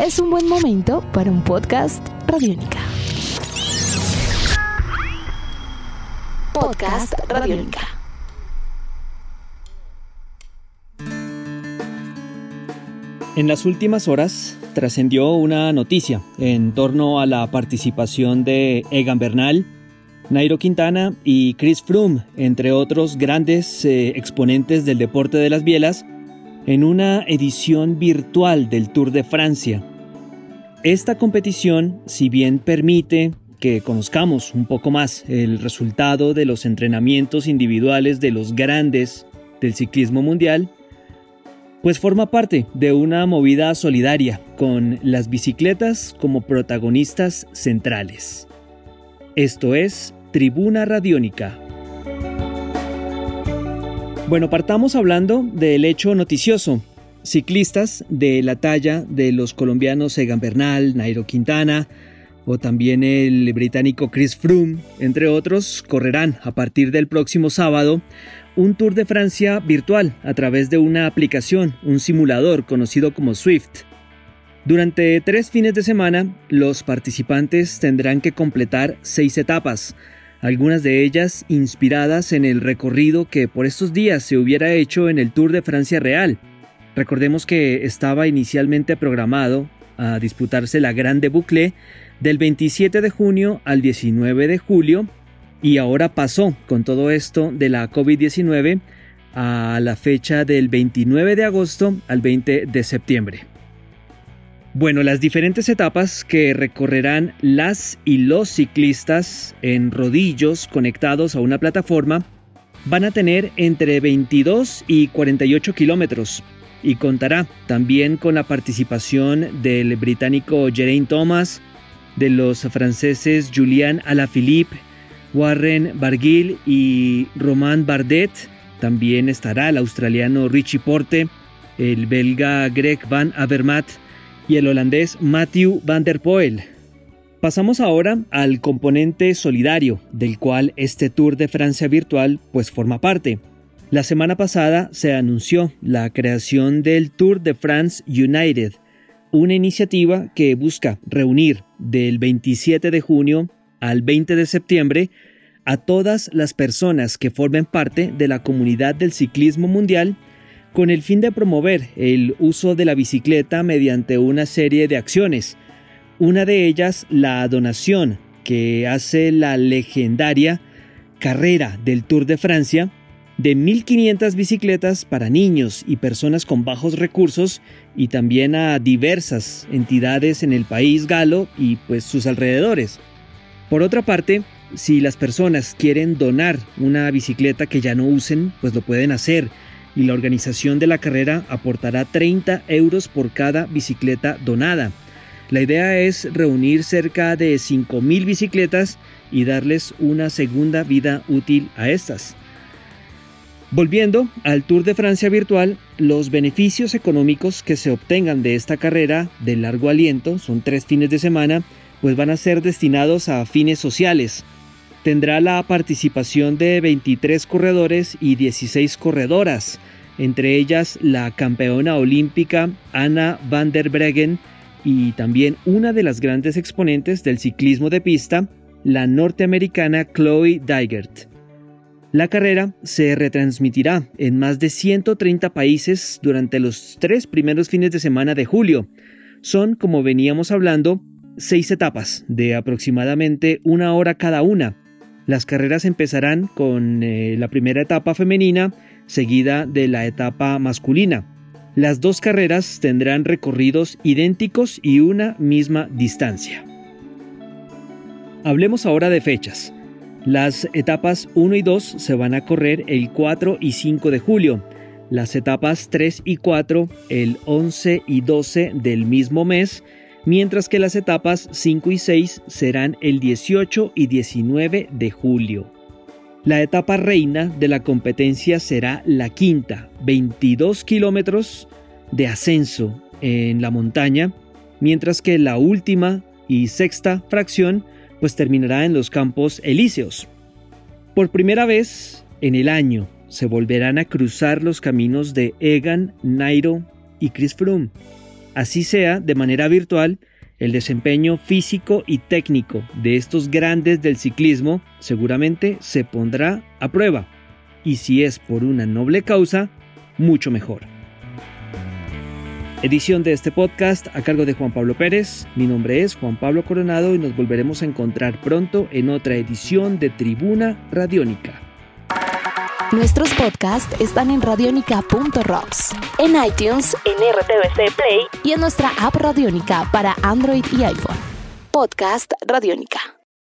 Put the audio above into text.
es un buen momento para un podcast Radiónica. Podcast Radiónica. En las últimas horas trascendió una noticia en torno a la participación de Egan Bernal, Nairo Quintana y Chris Froome, entre otros grandes eh, exponentes del deporte de las bielas, en una edición virtual del Tour de Francia. Esta competición, si bien permite que conozcamos un poco más el resultado de los entrenamientos individuales de los grandes del ciclismo mundial, pues forma parte de una movida solidaria con las bicicletas como protagonistas centrales. Esto es Tribuna Radiónica. Bueno, partamos hablando del hecho noticioso. Ciclistas de la talla de los colombianos Egan Bernal, Nairo Quintana o también el británico Chris Froome, entre otros, correrán a partir del próximo sábado un Tour de Francia virtual a través de una aplicación, un simulador conocido como Swift. Durante tres fines de semana, los participantes tendrán que completar seis etapas, algunas de ellas inspiradas en el recorrido que por estos días se hubiera hecho en el Tour de Francia Real. Recordemos que estaba inicialmente programado a disputarse la Grande Boucle del 27 de junio al 19 de julio y ahora pasó con todo esto de la COVID-19 a la fecha del 29 de agosto al 20 de septiembre. Bueno, las diferentes etapas que recorrerán las y los ciclistas en rodillos conectados a una plataforma van a tener entre 22 y 48 kilómetros y contará también con la participación del británico Geraint Thomas, de los franceses Julian Alaphilippe, Warren Barguil y Romain Bardet. También estará el australiano Richie Porte, el belga Greg Van Avermaet y el holandés Matthew van der Poel. Pasamos ahora al componente solidario del cual este Tour de Francia virtual pues forma parte. La semana pasada se anunció la creación del Tour de France United, una iniciativa que busca reunir del 27 de junio al 20 de septiembre a todas las personas que formen parte de la comunidad del ciclismo mundial con el fin de promover el uso de la bicicleta mediante una serie de acciones. Una de ellas, la donación que hace la legendaria carrera del Tour de Francia de 1.500 bicicletas para niños y personas con bajos recursos y también a diversas entidades en el país galo y pues sus alrededores. Por otra parte, si las personas quieren donar una bicicleta que ya no usen, pues lo pueden hacer y la organización de la carrera aportará 30 euros por cada bicicleta donada. La idea es reunir cerca de 5.000 bicicletas y darles una segunda vida útil a estas. Volviendo al Tour de Francia virtual, los beneficios económicos que se obtengan de esta carrera de largo aliento, son tres fines de semana, pues van a ser destinados a fines sociales. Tendrá la participación de 23 corredores y 16 corredoras, entre ellas la campeona olímpica Anna van der Breggen y también una de las grandes exponentes del ciclismo de pista, la norteamericana Chloe Dygert. La carrera se retransmitirá en más de 130 países durante los tres primeros fines de semana de julio. Son, como veníamos hablando, seis etapas de aproximadamente una hora cada una. Las carreras empezarán con eh, la primera etapa femenina seguida de la etapa masculina. Las dos carreras tendrán recorridos idénticos y una misma distancia. Hablemos ahora de fechas. Las etapas 1 y 2 se van a correr el 4 y 5 de julio. Las etapas 3 y 4 el 11 y 12 del mismo mes, mientras que las etapas 5 y 6 serán el 18 y 19 de julio. La etapa reina de la competencia será la quinta, 22 kilómetros de ascenso en la montaña, mientras que la última y sexta fracción pues terminará en los campos elíseos. Por primera vez en el año se volverán a cruzar los caminos de Egan, Nairo y Chris Froome. así sea de manera virtual, el desempeño físico y técnico de estos grandes del ciclismo seguramente se pondrá a prueba. Y si es por una noble causa, mucho mejor. Edición de este podcast a cargo de Juan Pablo Pérez. Mi nombre es Juan Pablo Coronado y nos volveremos a encontrar pronto en otra edición de Tribuna Radiónica. Nuestros podcasts están en radionica.rocks, en iTunes, en RTVC Play y en nuestra app Radionica para Android y iPhone. Podcast Radionica.